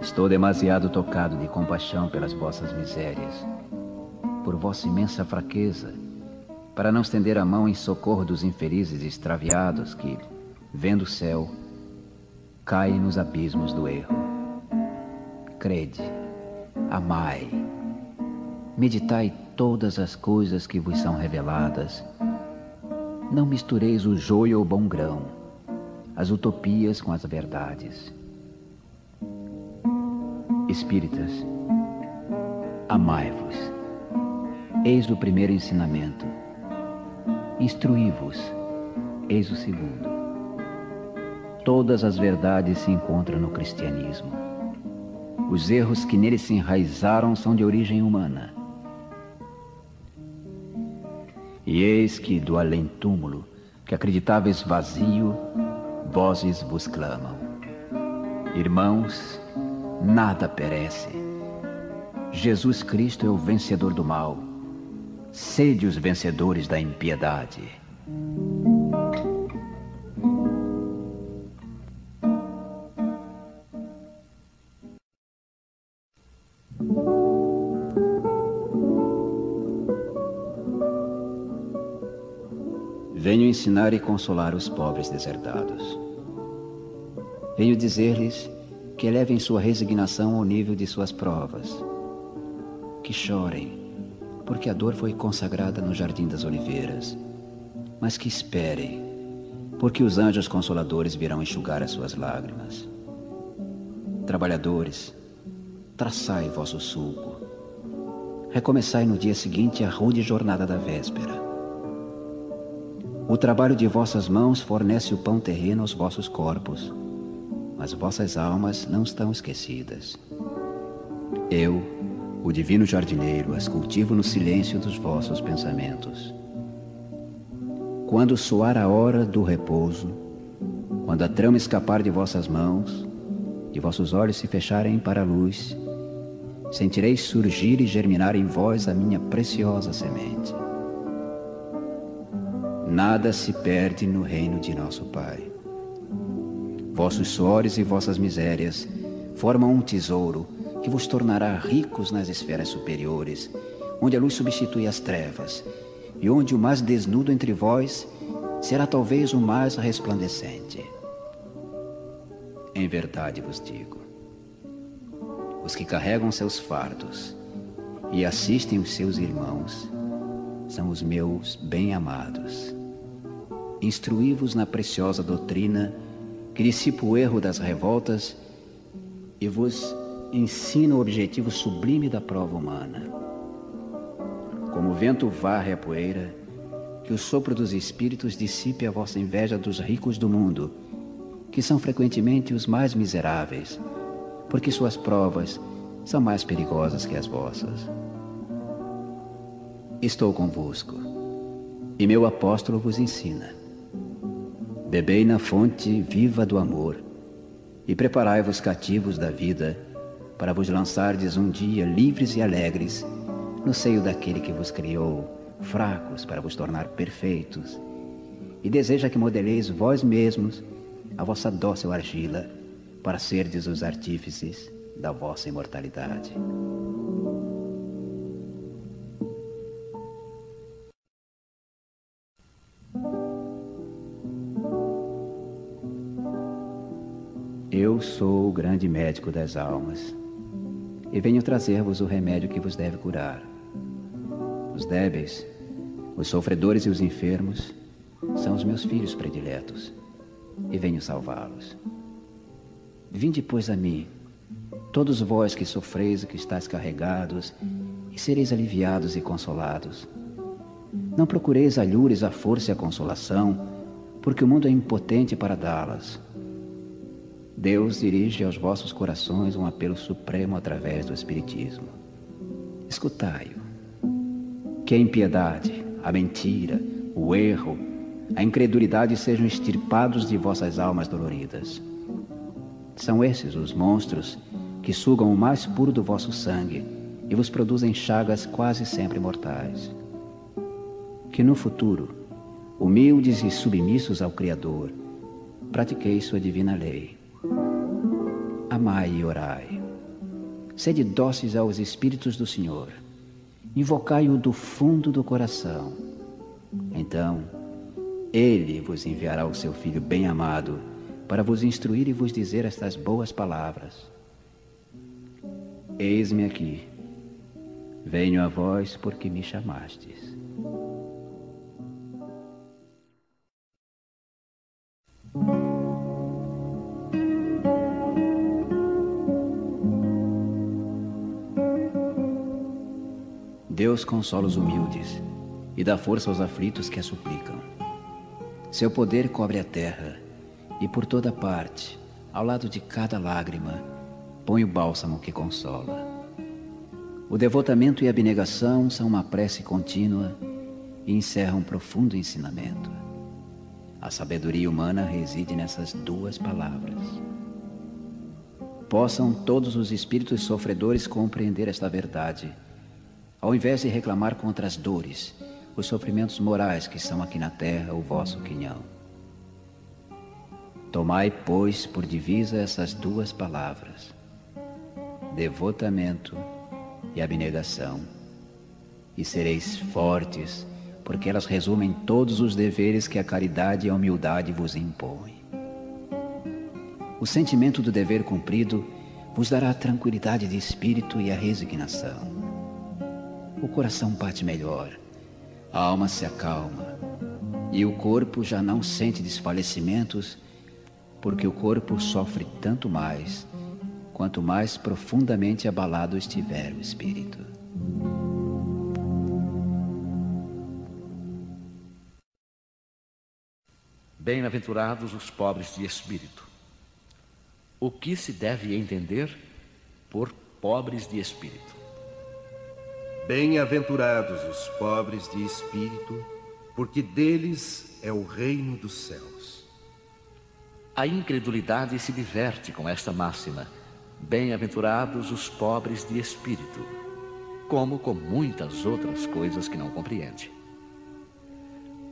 Estou demasiado tocado de compaixão pelas vossas misérias, por vossa imensa fraqueza, para não estender a mão em socorro dos infelizes extraviados que, vendo o céu, caem nos abismos do erro. Crede amai. Meditai todas as coisas que vos são reveladas. Não mistureis o joio ou bom grão, as utopias com as verdades. Espíritas, amai-vos. Eis o primeiro ensinamento. Instruí-vos. Eis o segundo. Todas as verdades se encontram no cristianismo. Os erros que nele se enraizaram são de origem humana. E eis que do além-túmulo, que acreditáveis vazio, vozes vos clamam. Irmãos, nada perece. Jesus Cristo é o vencedor do mal. Sede os vencedores da impiedade. Venho ensinar e consolar os pobres deserdados. Venho dizer-lhes que elevem sua resignação ao nível de suas provas, que chorem, porque a dor foi consagrada no jardim das oliveiras, mas que esperem, porque os anjos consoladores virão enxugar as suas lágrimas. Trabalhadores, traçai vosso sulco. Recomeçai no dia seguinte a rude jornada da véspera. O trabalho de vossas mãos fornece o pão terreno aos vossos corpos, mas vossas almas não estão esquecidas. Eu, o divino jardineiro, as cultivo no silêncio dos vossos pensamentos. Quando soar a hora do repouso, quando a trama escapar de vossas mãos e vossos olhos se fecharem para a luz, sentireis surgir e germinar em vós a minha preciosa semente. Nada se perde no reino de nosso Pai. Vossos suores e vossas misérias formam um tesouro que vos tornará ricos nas esferas superiores, onde a luz substitui as trevas, e onde o mais desnudo entre vós será talvez o mais resplandecente. Em verdade vos digo: os que carregam seus fardos e assistem os seus irmãos são os meus bem-amados. Instruí-vos na preciosa doutrina que dissipa o erro das revoltas e vos ensina o objetivo sublime da prova humana. Como o vento varre a poeira, que o sopro dos espíritos dissipe a vossa inveja dos ricos do mundo, que são frequentemente os mais miseráveis, porque suas provas são mais perigosas que as vossas. Estou convosco, e meu apóstolo vos ensina. Bebei na fonte viva do amor, e preparai-vos cativos da vida para vos lançardes um dia livres e alegres no seio daquele que vos criou, fracos para vos tornar perfeitos, e deseja que modeleis vós mesmos a vossa dócil argila para serdes os artífices da vossa imortalidade. Eu sou o grande médico das almas e venho trazer-vos o remédio que vos deve curar. Os débeis, os sofredores e os enfermos são os meus filhos prediletos, e venho salvá-los. Vinde, pois, a mim, todos vós que sofreis e que estáis carregados, e sereis aliviados e consolados. Não procureis alhures a força e a consolação, porque o mundo é impotente para dá-las. Deus dirige aos vossos corações um apelo supremo através do Espiritismo. Escutai-o. Que a impiedade, a mentira, o erro, a incredulidade sejam extirpados de vossas almas doloridas. São esses os monstros que sugam o mais puro do vosso sangue e vos produzem chagas quase sempre mortais. Que no futuro, humildes e submissos ao Criador, pratiqueis sua divina lei amai e orai. Sede dóceis aos Espíritos do Senhor. Invocai-o do fundo do coração. Então, ele vos enviará o seu Filho bem-amado para vos instruir e vos dizer estas boas palavras. Eis-me aqui. Venho a vós porque me chamastes. Deus consola os humildes e dá força aos aflitos que a suplicam. Seu poder cobre a terra e por toda parte, ao lado de cada lágrima, põe o bálsamo que consola. O devotamento e a abnegação são uma prece contínua e encerram um profundo ensinamento. A sabedoria humana reside nessas duas palavras. Possam todos os espíritos sofredores compreender esta verdade ao invés de reclamar contra as dores, os sofrimentos morais que são aqui na terra o vosso quinhão. Tomai, pois, por divisa essas duas palavras: devotamento e abnegação, e sereis fortes, porque elas resumem todos os deveres que a caridade e a humildade vos impõem. O sentimento do dever cumprido vos dará a tranquilidade de espírito e a resignação o coração bate melhor, a alma se acalma e o corpo já não sente desfalecimentos, porque o corpo sofre tanto mais quanto mais profundamente abalado estiver o espírito. Bem-aventurados os pobres de espírito. O que se deve entender por pobres de espírito? Bem-aventurados os pobres de espírito, porque deles é o reino dos céus. A incredulidade se diverte com esta máxima: Bem-aventurados os pobres de espírito, como com muitas outras coisas que não compreende.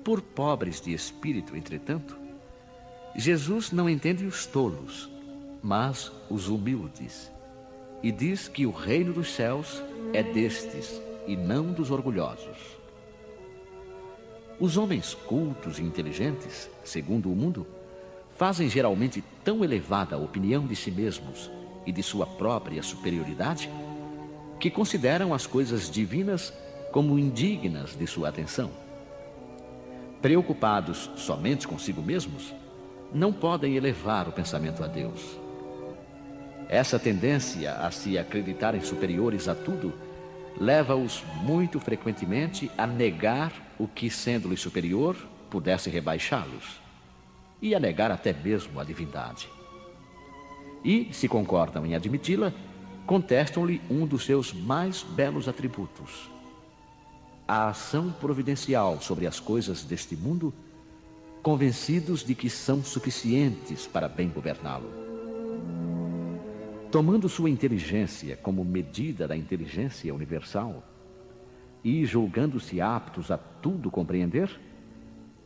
Por pobres de espírito, entretanto, Jesus não entende os tolos, mas os humildes, e diz que o reino dos céus é destes e não dos orgulhosos. Os homens cultos e inteligentes, segundo o mundo, fazem geralmente tão elevada a opinião de si mesmos e de sua própria superioridade que consideram as coisas divinas como indignas de sua atenção. Preocupados somente consigo mesmos, não podem elevar o pensamento a Deus. Essa tendência a se acreditarem superiores a tudo leva-os muito frequentemente a negar o que, sendo-lhe superior, pudesse rebaixá-los, e a negar até mesmo a divindade. E, se concordam em admiti-la, contestam-lhe um dos seus mais belos atributos, a ação providencial sobre as coisas deste mundo, convencidos de que são suficientes para bem governá-lo. Tomando sua inteligência como medida da inteligência universal e julgando-se aptos a tudo compreender,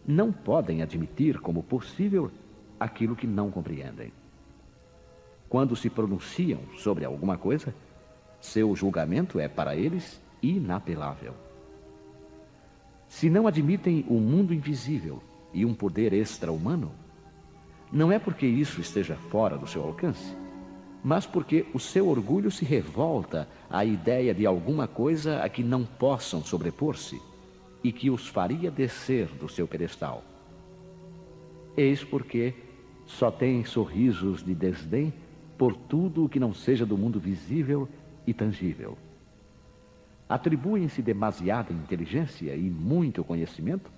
não podem admitir como possível aquilo que não compreendem. Quando se pronunciam sobre alguma coisa, seu julgamento é para eles inapelável. Se não admitem o um mundo invisível e um poder extra-humano, não é porque isso esteja fora do seu alcance, mas porque o seu orgulho se revolta à ideia de alguma coisa a que não possam sobrepor-se e que os faria descer do seu pedestal. Eis porque só têm sorrisos de desdém por tudo o que não seja do mundo visível e tangível atribuem-se demasiada inteligência e muito conhecimento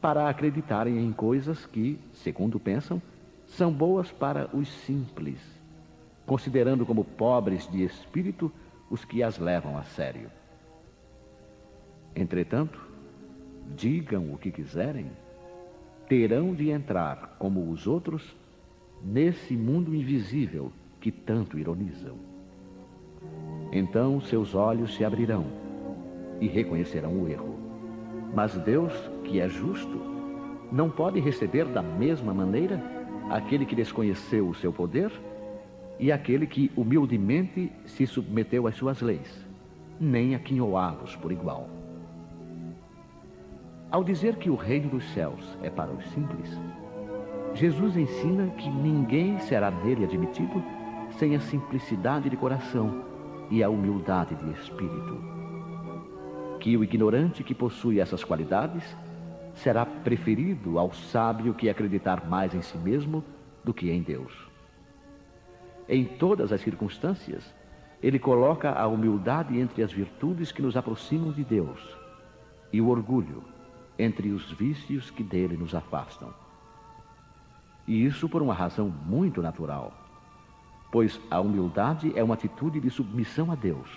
para acreditarem em coisas que, segundo pensam, são boas para os simples, considerando como pobres de espírito os que as levam a sério. Entretanto, digam o que quiserem, terão de entrar, como os outros, nesse mundo invisível que tanto ironizam. Então seus olhos se abrirão e reconhecerão o erro. Mas Deus, que é justo, não pode receber da mesma maneira aquele que desconheceu o seu poder e aquele que humildemente se submeteu às suas leis, nem aquinhoá-los por igual. Ao dizer que o reino dos céus é para os simples, Jesus ensina que ninguém será nele admitido sem a simplicidade de coração e a humildade de espírito que o ignorante que possui essas qualidades será preferido ao sábio que acreditar mais em si mesmo do que em Deus. Em todas as circunstâncias, ele coloca a humildade entre as virtudes que nos aproximam de Deus e o orgulho entre os vícios que dele nos afastam. E isso por uma razão muito natural, pois a humildade é uma atitude de submissão a Deus,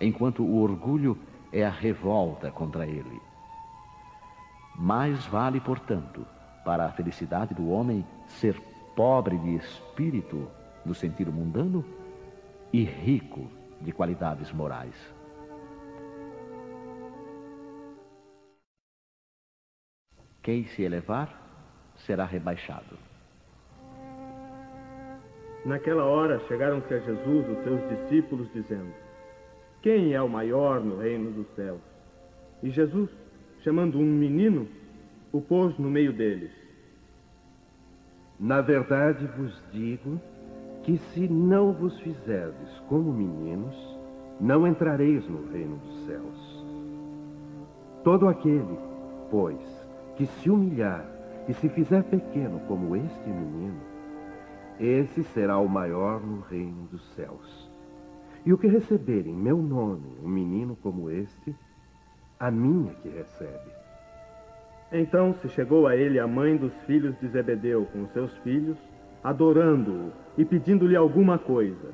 enquanto o orgulho é a revolta contra ele. Mais vale, portanto, para a felicidade do homem ser pobre de espírito no sentido mundano e rico de qualidades morais. Quem se elevar será rebaixado. Naquela hora chegaram-se a Jesus os seus discípulos, dizendo: quem é o maior no reino dos céus? E Jesus, chamando um menino, o pôs no meio deles. Na verdade vos digo que se não vos fizerdes como meninos, não entrareis no reino dos céus. Todo aquele, pois, que se humilhar e se fizer pequeno como este menino, esse será o maior no reino dos céus. E o que receber em meu nome um menino como este, a minha que recebe. Então se chegou a ele a mãe dos filhos de Zebedeu com seus filhos, adorando-o e pedindo-lhe alguma coisa.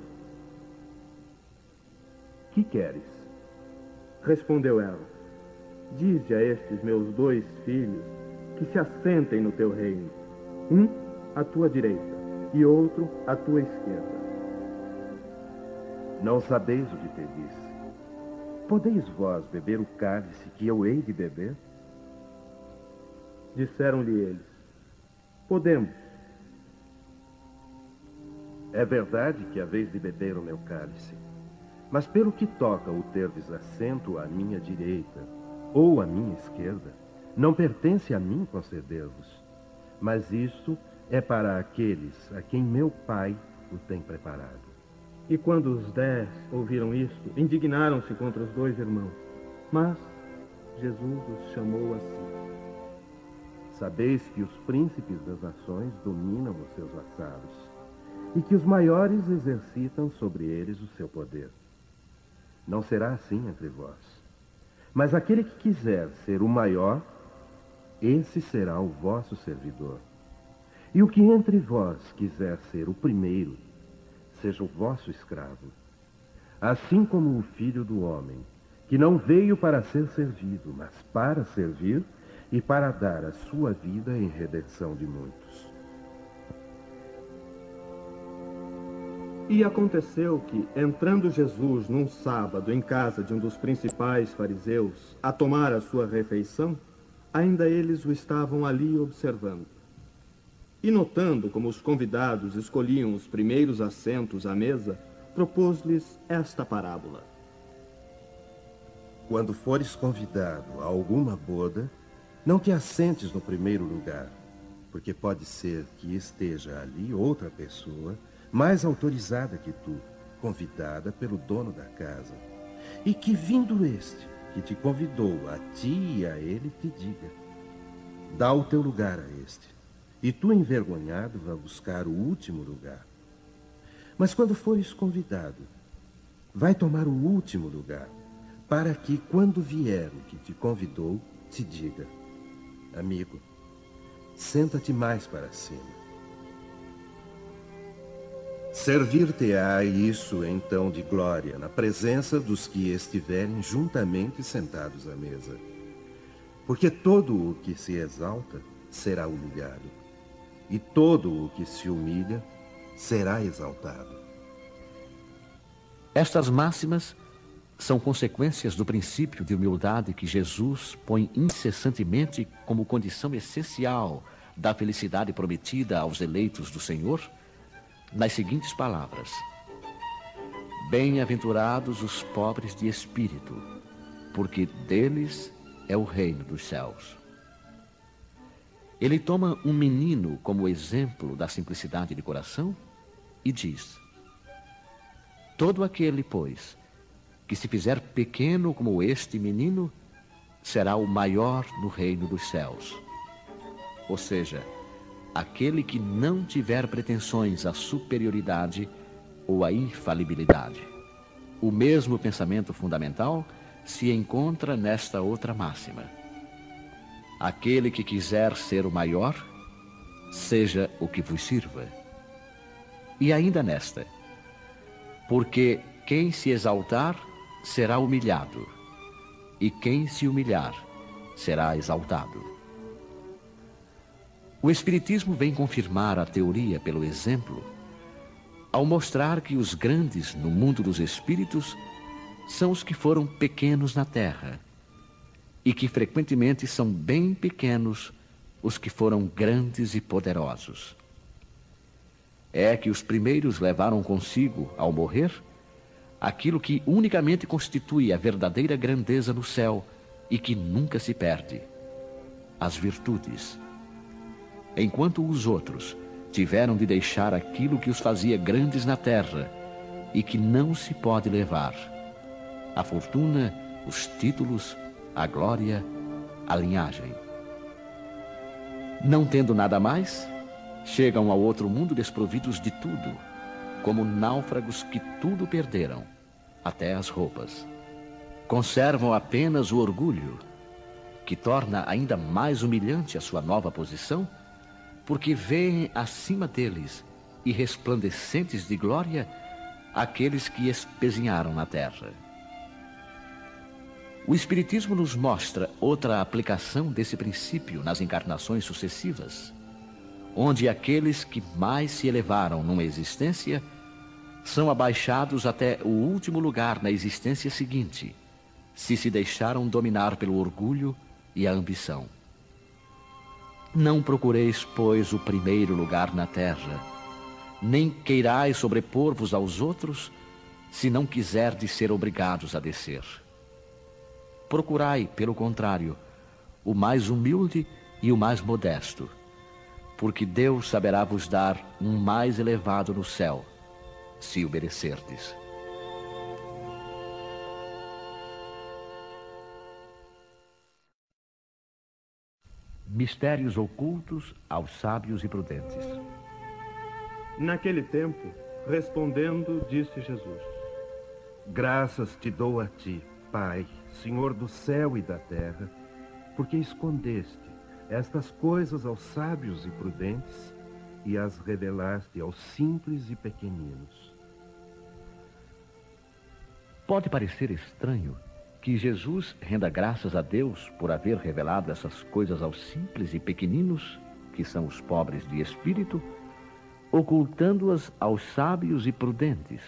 Que queres? Respondeu ela: Dize a estes meus dois filhos que se assentem no teu reino, um à tua direita e outro à tua esquerda. Não sabeis o que te disse. Podeis vós beber o cálice que eu hei de beber? Disseram-lhe eles: Podemos. É verdade que haveis de beber o meu cálice, mas pelo que toca o terdes assento à minha direita ou à minha esquerda, não pertence a mim conceder-vos, mas isto é para aqueles a quem meu Pai o tem preparado. E quando os dez ouviram isto, indignaram-se contra os dois irmãos. Mas Jesus os chamou a si. Sabeis que os príncipes das nações dominam os seus vassalos e que os maiores exercitam sobre eles o seu poder. Não será assim entre vós. Mas aquele que quiser ser o maior, esse será o vosso servidor. E o que entre vós quiser ser o primeiro, seja o vosso escravo. Assim como o filho do homem, que não veio para ser servido, mas para servir e para dar a sua vida em redenção de muitos. E aconteceu que, entrando Jesus num sábado em casa de um dos principais fariseus a tomar a sua refeição, ainda eles o estavam ali observando. E notando como os convidados escolhiam os primeiros assentos à mesa, propôs-lhes esta parábola. Quando fores convidado a alguma boda, não te assentes no primeiro lugar, porque pode ser que esteja ali outra pessoa mais autorizada que tu, convidada pelo dono da casa, e que vindo este, que te convidou a ti e a ele, te diga: dá o teu lugar a este, e tu, envergonhado, vá buscar o último lugar. Mas quando fores convidado, vai tomar o último lugar, para que, quando vier o que te convidou, te diga: amigo, senta-te mais para cima. Servir-te-á isso então de glória na presença dos que estiverem juntamente sentados à mesa. Porque todo o que se exalta será humilhado, e todo o que se humilha será exaltado. Estas máximas são consequências do princípio de humildade que Jesus põe incessantemente como condição essencial da felicidade prometida aos eleitos do Senhor, nas seguintes palavras: Bem-aventurados os pobres de espírito, porque deles é o reino dos céus. Ele toma um menino como exemplo da simplicidade de coração e diz: Todo aquele, pois, que se fizer pequeno como este menino, será o maior no reino dos céus. Ou seja, aquele que não tiver pretensões à superioridade ou à infalibilidade. O mesmo pensamento fundamental se encontra nesta outra máxima. Aquele que quiser ser o maior, seja o que vos sirva. E ainda nesta, porque quem se exaltar será humilhado, e quem se humilhar será exaltado. O Espiritismo vem confirmar a teoria pelo exemplo, ao mostrar que os grandes no mundo dos espíritos são os que foram pequenos na terra, e que frequentemente são bem pequenos os que foram grandes e poderosos. É que os primeiros levaram consigo, ao morrer, aquilo que unicamente constitui a verdadeira grandeza no céu e que nunca se perde: as virtudes. Enquanto os outros tiveram de deixar aquilo que os fazia grandes na terra e que não se pode levar: a fortuna, os títulos, a glória a linhagem. Não tendo nada mais, chegam ao outro mundo desprovidos de tudo, como náufragos que tudo perderam, até as roupas. Conservam apenas o orgulho, que torna ainda mais humilhante a sua nova posição, porque veem acima deles e resplandecentes de glória aqueles que espezinharam na terra. O Espiritismo nos mostra outra aplicação desse princípio nas encarnações sucessivas, onde aqueles que mais se elevaram numa existência são abaixados até o último lugar na existência seguinte, se se deixaram dominar pelo orgulho e a ambição. Não procureis, pois, o primeiro lugar na terra, nem queirais sobrepor-vos aos outros, se não quiserdes ser obrigados a descer. Procurai, pelo contrário, o mais humilde e o mais modesto, porque Deus saberá vos dar um mais elevado no céu, se o Mistérios ocultos aos sábios e prudentes. Naquele tempo, respondendo, disse Jesus: Graças te dou a ti, Pai, Senhor do céu e da terra, porque escondeste estas coisas aos sábios e prudentes e as revelaste aos simples e pequeninos. Pode parecer estranho que Jesus renda graças a Deus por haver revelado essas coisas aos simples e pequeninos, que são os pobres de espírito, ocultando-as aos sábios e prudentes,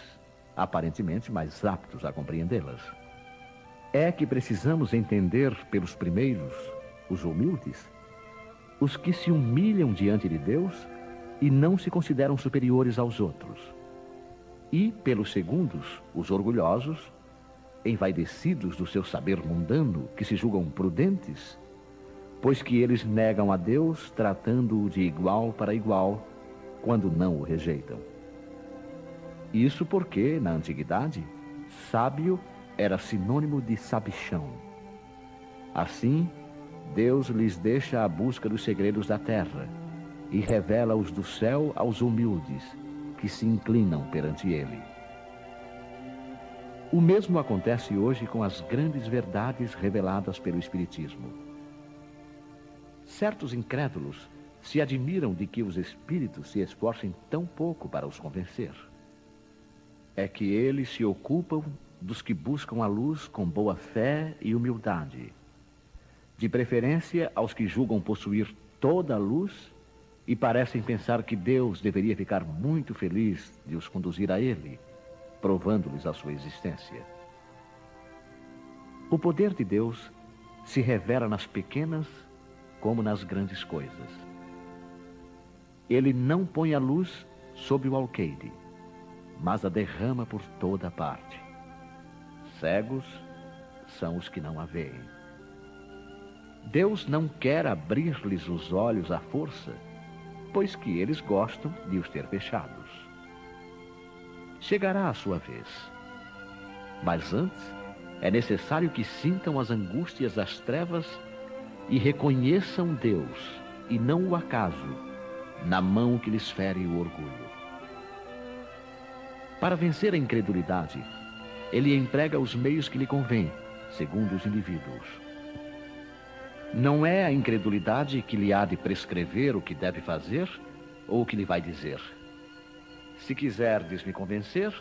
aparentemente mais aptos a compreendê-las. É que precisamos entender pelos primeiros, os humildes, os que se humilham diante de Deus e não se consideram superiores aos outros. E pelos segundos, os orgulhosos, envaidecidos do seu saber mundano, que se julgam prudentes, pois que eles negam a Deus tratando-o de igual para igual, quando não o rejeitam. Isso porque, na antiguidade, sábio era sinônimo de sabichão. Assim, Deus lhes deixa a busca dos segredos da terra e revela-os do céu aos humildes que se inclinam perante ele. O mesmo acontece hoje com as grandes verdades reveladas pelo Espiritismo. Certos incrédulos se admiram de que os espíritos se esforcem tão pouco para os convencer. É que eles se ocupam dos que buscam a luz com boa fé e humildade, de preferência aos que julgam possuir toda a luz e parecem pensar que Deus deveria ficar muito feliz de os conduzir a Ele provando-lhes a sua existência. O poder de Deus se revela nas pequenas como nas grandes coisas. Ele não põe a luz sobre o alqueire, mas a derrama por toda parte. Cegos são os que não a veem. Deus não quer abrir-lhes os olhos à força, pois que eles gostam de os ter fechados chegará a sua vez. Mas antes, é necessário que sintam as angústias das trevas e reconheçam Deus, e não o acaso, na mão que lhes fere o orgulho. Para vencer a incredulidade, ele emprega os meios que lhe convém, segundo os indivíduos. Não é a incredulidade que lhe há de prescrever o que deve fazer ou o que lhe vai dizer. Se quiserdes me convencer,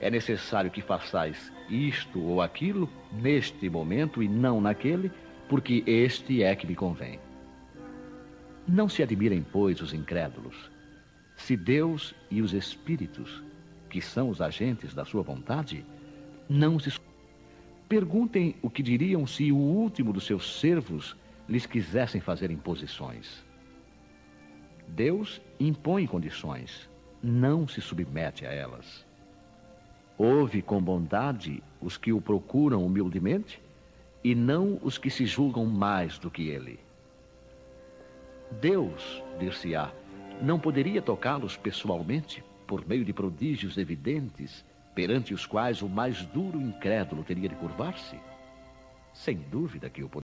é necessário que façais isto ou aquilo neste momento e não naquele, porque este é que me convém. Não se admirem, pois, os incrédulos. Se Deus e os espíritos, que são os agentes da sua vontade, não se. Perguntem o que diriam se o último dos seus servos lhes quisessem fazer imposições. Deus impõe condições não se submete a elas. Ouve com bondade os que o procuram humildemente e não os que se julgam mais do que ele. Deus, dir-se-á, não poderia tocá-los pessoalmente por meio de prodígios evidentes perante os quais o mais duro incrédulo teria de curvar-se? Sem dúvida que o